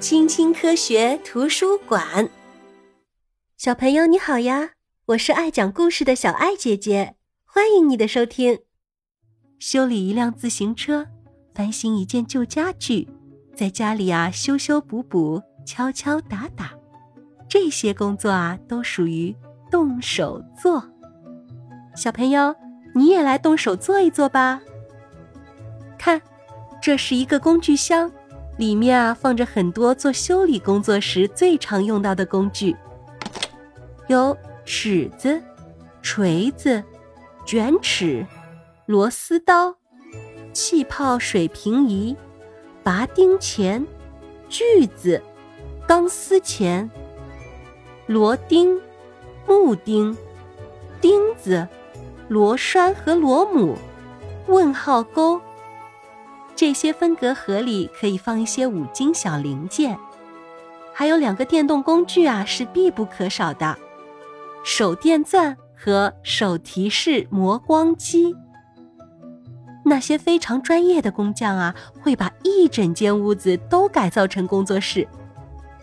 青青科学图书馆，小朋友你好呀！我是爱讲故事的小爱姐姐，欢迎你的收听。修理一辆自行车，翻新一件旧家具，在家里啊修修补补、敲敲打打，这些工作啊都属于动手做。小朋友，你也来动手做一做吧。看，这是一个工具箱。里面啊放着很多做修理工作时最常用到的工具，有尺子、锤子、卷尺、螺丝刀、气泡水平仪、拔钉钳、锯子、钢丝钳、螺钉、木钉、钉子、螺栓和螺母、问号钩。这些分隔盒里可以放一些五金小零件，还有两个电动工具啊，是必不可少的：手电钻和手提式磨光机。那些非常专业的工匠啊，会把一整间屋子都改造成工作室，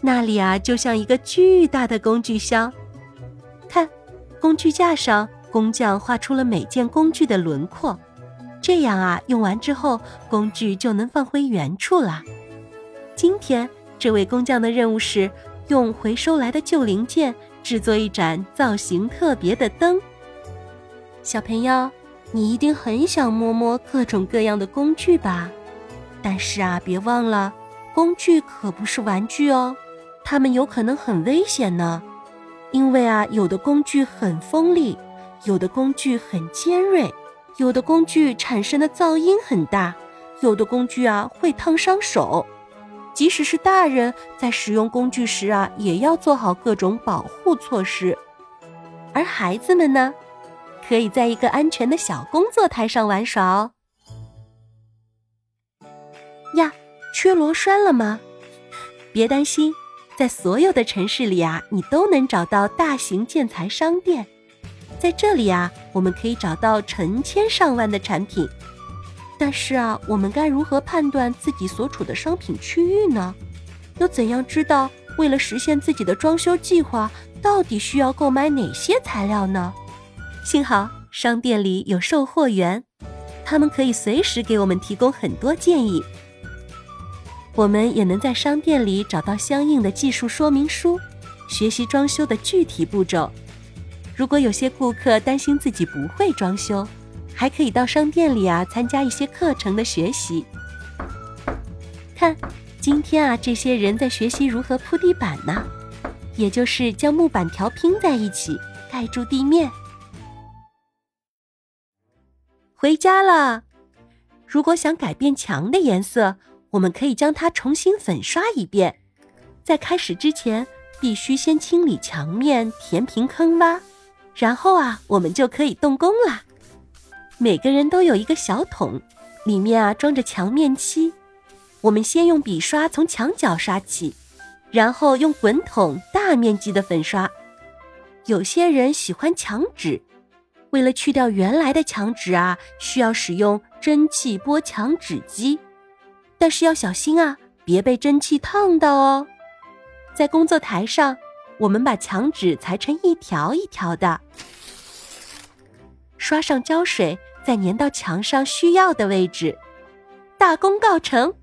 那里啊，就像一个巨大的工具箱。看，工具架上，工匠画出了每件工具的轮廓。这样啊，用完之后工具就能放回原处了。今天这位工匠的任务是用回收来的旧零件制作一盏造型特别的灯。小朋友，你一定很想摸摸各种各样的工具吧？但是啊，别忘了，工具可不是玩具哦，它们有可能很危险呢。因为啊，有的工具很锋利，有的工具很尖锐。有的工具产生的噪音很大，有的工具啊会烫伤手。即使是大人在使用工具时啊，也要做好各种保护措施。而孩子们呢，可以在一个安全的小工作台上玩耍哦。呀，缺螺栓了吗？别担心，在所有的城市里啊，你都能找到大型建材商店。在这里啊，我们可以找到成千上万的产品，但是啊，我们该如何判断自己所处的商品区域呢？又怎样知道为了实现自己的装修计划，到底需要购买哪些材料呢？幸好商店里有售货员，他们可以随时给我们提供很多建议。我们也能在商店里找到相应的技术说明书，学习装修的具体步骤。如果有些顾客担心自己不会装修，还可以到商店里啊参加一些课程的学习。看，今天啊这些人在学习如何铺地板呢，也就是将木板条拼在一起盖住地面。回家了。如果想改变墙的颜色，我们可以将它重新粉刷一遍。在开始之前，必须先清理墙面，填平坑洼。然后啊，我们就可以动工啦。每个人都有一个小桶，里面啊装着墙面漆。我们先用笔刷从墙角刷起，然后用滚筒大面积的粉刷。有些人喜欢墙纸，为了去掉原来的墙纸啊，需要使用蒸汽拨墙纸机，但是要小心啊，别被蒸汽烫到哦。在工作台上。我们把墙纸裁成一条一条的，刷上胶水，再粘到墙上需要的位置，大功告成。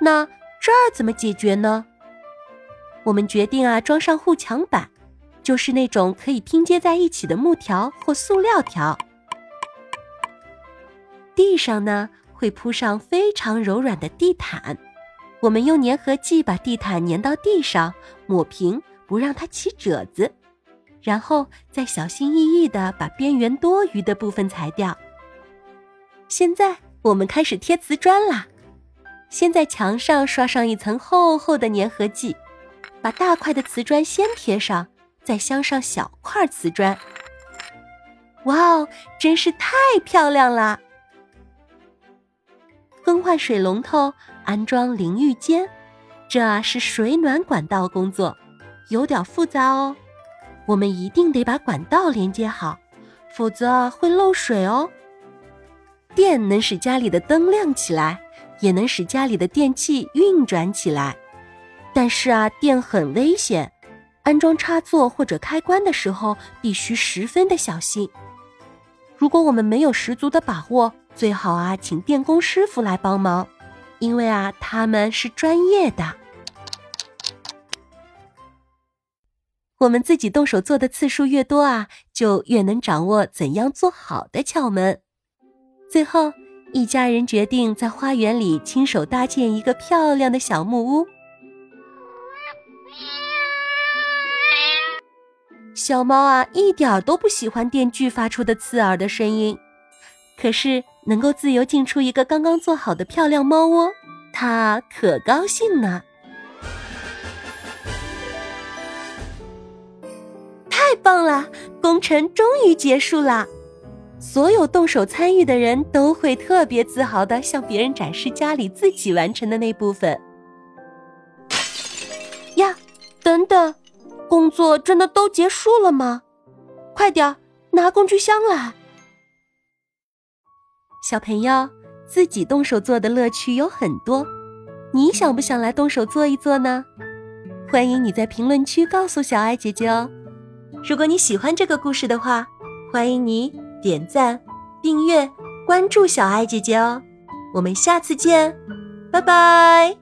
那这儿怎么解决呢？我们决定啊，装上护墙板，就是那种可以拼接在一起的木条或塑料条。地上呢，会铺上非常柔软的地毯。我们用粘合剂把地毯粘到地上，抹平，不让它起褶子，然后再小心翼翼地把边缘多余的部分裁掉。现在我们开始贴瓷砖啦。先在墙上刷上一层厚厚的粘合剂，把大块的瓷砖先贴上，再镶上小块瓷砖。哇哦，真是太漂亮了！更换水龙头，安装淋浴间，这是水暖管道工作，有点复杂哦。我们一定得把管道连接好，否则会漏水哦。电能使家里的灯亮起来，也能使家里的电器运转起来。但是啊，电很危险，安装插座或者开关的时候必须十分的小心。如果我们没有十足的把握，最好啊，请电工师傅来帮忙，因为啊，他们是专业的。我们自己动手做的次数越多啊，就越能掌握怎样做好的窍门。最后，一家人决定在花园里亲手搭建一个漂亮的小木屋。小猫啊，一点都不喜欢电锯发出的刺耳的声音，可是能够自由进出一个刚刚做好的漂亮猫窝，它可高兴呢。太棒了，工程终于结束了！所有动手参与的人都会特别自豪的向别人展示家里自己完成的那部分。呀，等等，工作真的都结束了吗？快点拿工具箱来！小朋友，自己动手做的乐趣有很多，你想不想来动手做一做呢？欢迎你在评论区告诉小爱姐姐哦。如果你喜欢这个故事的话，欢迎你点赞、订阅、关注小爱姐姐哦。我们下次见，拜拜。